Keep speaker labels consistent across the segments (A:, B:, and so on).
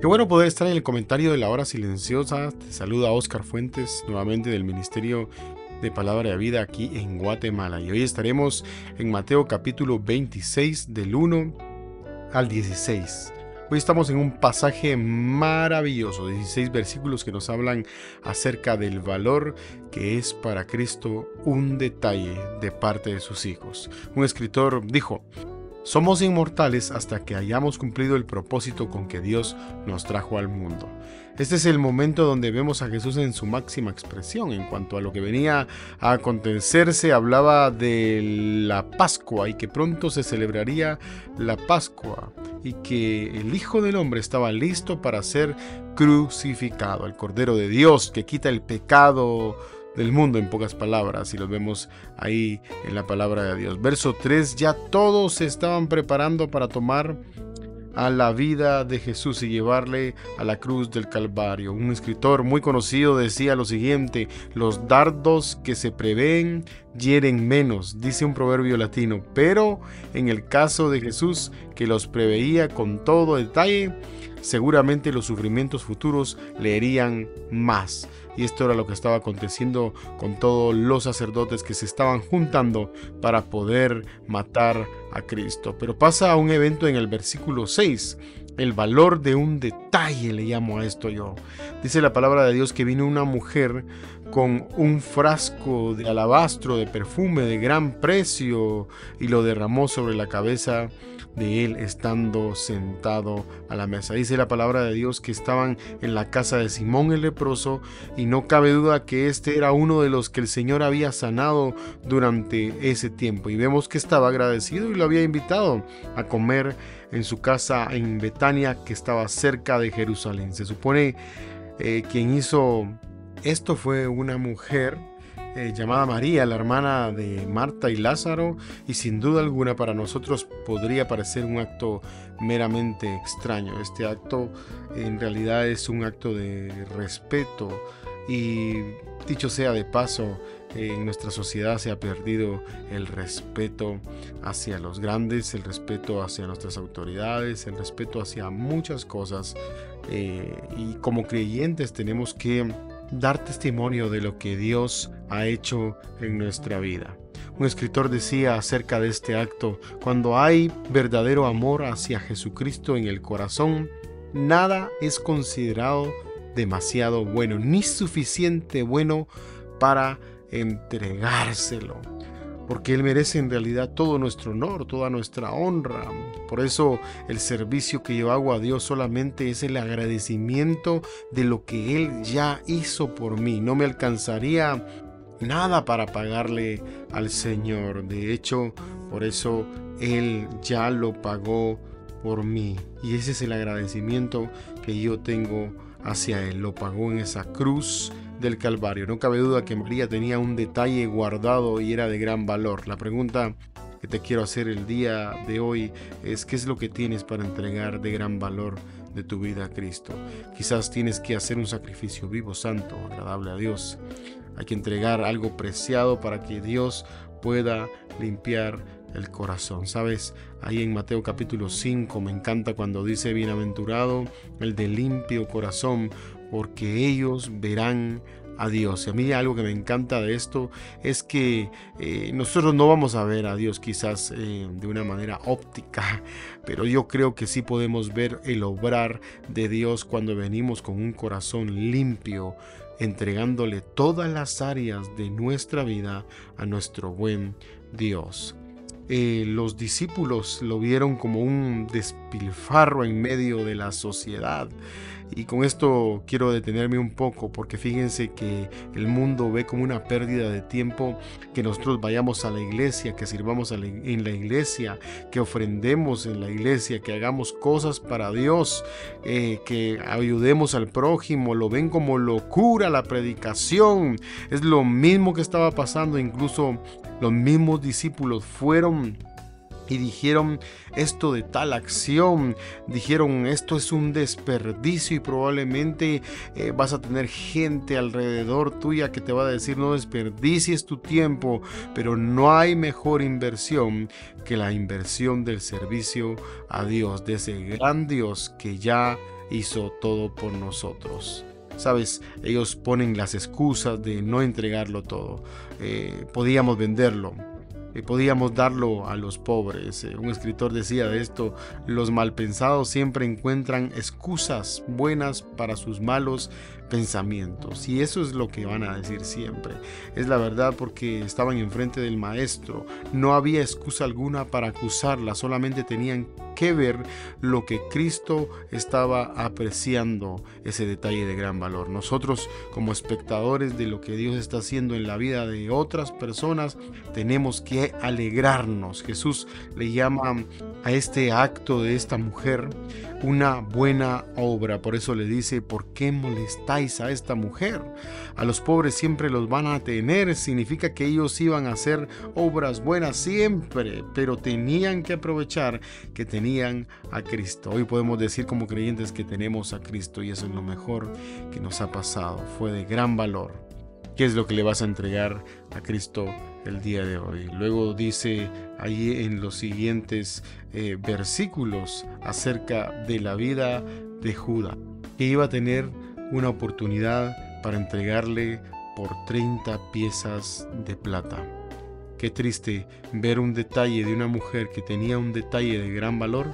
A: Qué bueno poder estar en el comentario de la hora silenciosa. Te saluda Oscar Fuentes, nuevamente del Ministerio de Palabra de Vida aquí en Guatemala. Y hoy estaremos en Mateo capítulo 26 del 1 al 16. Hoy estamos en un pasaje maravilloso, 16 versículos que nos hablan acerca del valor que es para Cristo un detalle de parte de sus hijos. Un escritor dijo, somos inmortales hasta que hayamos cumplido el propósito con que Dios nos trajo al mundo. Este es el momento donde vemos a Jesús en su máxima expresión. En cuanto a lo que venía a acontecerse, hablaba de la Pascua y que pronto se celebraría la Pascua y que el Hijo del Hombre estaba listo para ser crucificado, el Cordero de Dios que quita el pecado del mundo en pocas palabras y lo vemos ahí en la palabra de Dios. Verso 3, ya todos se estaban preparando para tomar a la vida de Jesús y llevarle a la cruz del Calvario. Un escritor muy conocido decía lo siguiente, los dardos que se prevén hieren menos, dice un proverbio latino, pero en el caso de Jesús, que los preveía con todo detalle, seguramente los sufrimientos futuros le herían más. Y esto era lo que estaba aconteciendo con todos los sacerdotes que se estaban juntando para poder matar a Cristo. Pero pasa un evento en el versículo 6. El valor de un detalle le llamo a esto yo. Dice la palabra de Dios que vino una mujer con un frasco de alabastro de perfume de gran precio y lo derramó sobre la cabeza de él estando sentado a la mesa. Dice la palabra de Dios que estaban en la casa de Simón el leproso y no cabe duda que este era uno de los que el Señor había sanado durante ese tiempo. Y vemos que estaba agradecido y lo había invitado a comer en su casa en Betania que estaba cerca de Jerusalén. Se supone eh, quien hizo esto fue una mujer eh, llamada María, la hermana de Marta y Lázaro, y sin duda alguna para nosotros podría parecer un acto meramente extraño. Este acto en realidad es un acto de respeto y dicho sea de paso, en nuestra sociedad se ha perdido el respeto hacia los grandes, el respeto hacia nuestras autoridades, el respeto hacia muchas cosas. Eh, y como creyentes tenemos que dar testimonio de lo que Dios ha hecho en nuestra vida. Un escritor decía acerca de este acto, cuando hay verdadero amor hacia Jesucristo en el corazón, nada es considerado demasiado bueno, ni suficiente bueno para entregárselo porque Él merece en realidad todo nuestro honor, toda nuestra honra. Por eso el servicio que yo hago a Dios solamente es el agradecimiento de lo que Él ya hizo por mí. No me alcanzaría nada para pagarle al Señor. De hecho, por eso Él ya lo pagó por mí. Y ese es el agradecimiento que yo tengo hacia Él. Lo pagó en esa cruz del Calvario. No cabe duda que María tenía un detalle guardado y era de gran valor. La pregunta que te quiero hacer el día de hoy es qué es lo que tienes para entregar de gran valor de tu vida a Cristo. Quizás tienes que hacer un sacrificio vivo, santo, agradable a Dios. Hay que entregar algo preciado para que Dios pueda limpiar el corazón. Sabes, ahí en Mateo capítulo 5 me encanta cuando dice, bienaventurado el de limpio corazón, porque ellos verán a Dios. Y a mí algo que me encanta de esto es que eh, nosotros no vamos a ver a Dios quizás eh, de una manera óptica, pero yo creo que sí podemos ver el obrar de Dios cuando venimos con un corazón limpio, entregándole todas las áreas de nuestra vida a nuestro buen Dios. Eh, los discípulos lo vieron como un despilfarro en medio de la sociedad Y con esto quiero detenerme un poco porque fíjense que el mundo ve como una pérdida de tiempo que nosotros vayamos a la iglesia, que sirvamos en la iglesia, que ofrendemos en la iglesia, que hagamos cosas para Dios, eh, que ayudemos al prójimo, lo ven como locura la predicación. Es lo mismo que estaba pasando, incluso los mismos discípulos fueron y dijeron esto de tal acción, dijeron esto es un desperdicio y probablemente eh, vas a tener gente alrededor tuya que te va a decir no desperdicies tu tiempo, pero no hay mejor inversión que la inversión del servicio a Dios, de ese gran Dios que ya hizo todo por nosotros. Sabes, ellos ponen las excusas de no entregarlo todo. Eh, podíamos venderlo, eh, podíamos darlo a los pobres. Eh, un escritor decía de esto, los malpensados siempre encuentran excusas buenas para sus malos pensamientos. Y eso es lo que van a decir siempre. Es la verdad porque estaban enfrente del maestro. No había excusa alguna para acusarla, solamente tenían que ver lo que Cristo estaba apreciando, ese detalle de gran valor. Nosotros como espectadores de lo que Dios está haciendo en la vida de otras personas, tenemos que alegrarnos. Jesús le llama a este acto de esta mujer una buena obra. Por eso le dice, ¿por qué molestáis a esta mujer? A los pobres siempre los van a tener. Significa que ellos iban a hacer obras buenas siempre, pero tenían que aprovechar que tenían a Cristo. Hoy podemos decir como creyentes que tenemos a Cristo y eso es lo mejor que nos ha pasado. Fue de gran valor. ¿Qué es lo que le vas a entregar a Cristo el día de hoy? Luego dice ahí en los siguientes eh, versículos acerca de la vida de Judá, que iba a tener una oportunidad para entregarle por 30 piezas de plata. Qué triste ver un detalle de una mujer que tenía un detalle de gran valor,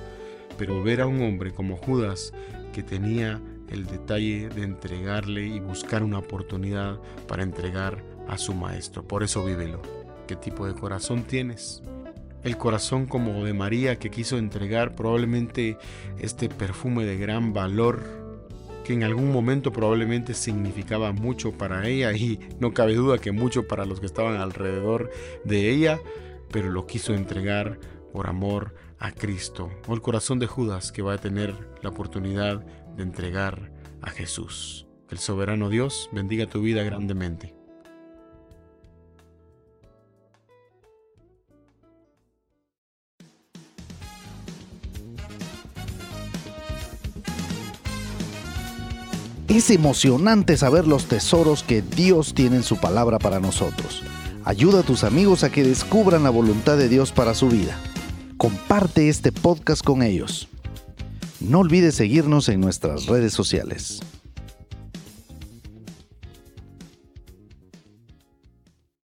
A: pero ver a un hombre como Judas que tenía el detalle de entregarle y buscar una oportunidad para entregar a su maestro. Por eso vívelo. ¿Qué tipo de corazón tienes? El corazón como de María que quiso entregar probablemente este perfume de gran valor que en algún momento probablemente significaba mucho para ella y no cabe duda que mucho para los que estaban alrededor de ella, pero lo quiso entregar por amor a Cristo. O el corazón de Judas que va a tener la oportunidad de entregar a Jesús. El soberano Dios bendiga tu vida grandemente.
B: Es emocionante saber los tesoros que Dios tiene en su palabra para nosotros. Ayuda a tus amigos a que descubran la voluntad de Dios para su vida. Comparte este podcast con ellos. No olvides seguirnos en nuestras redes sociales.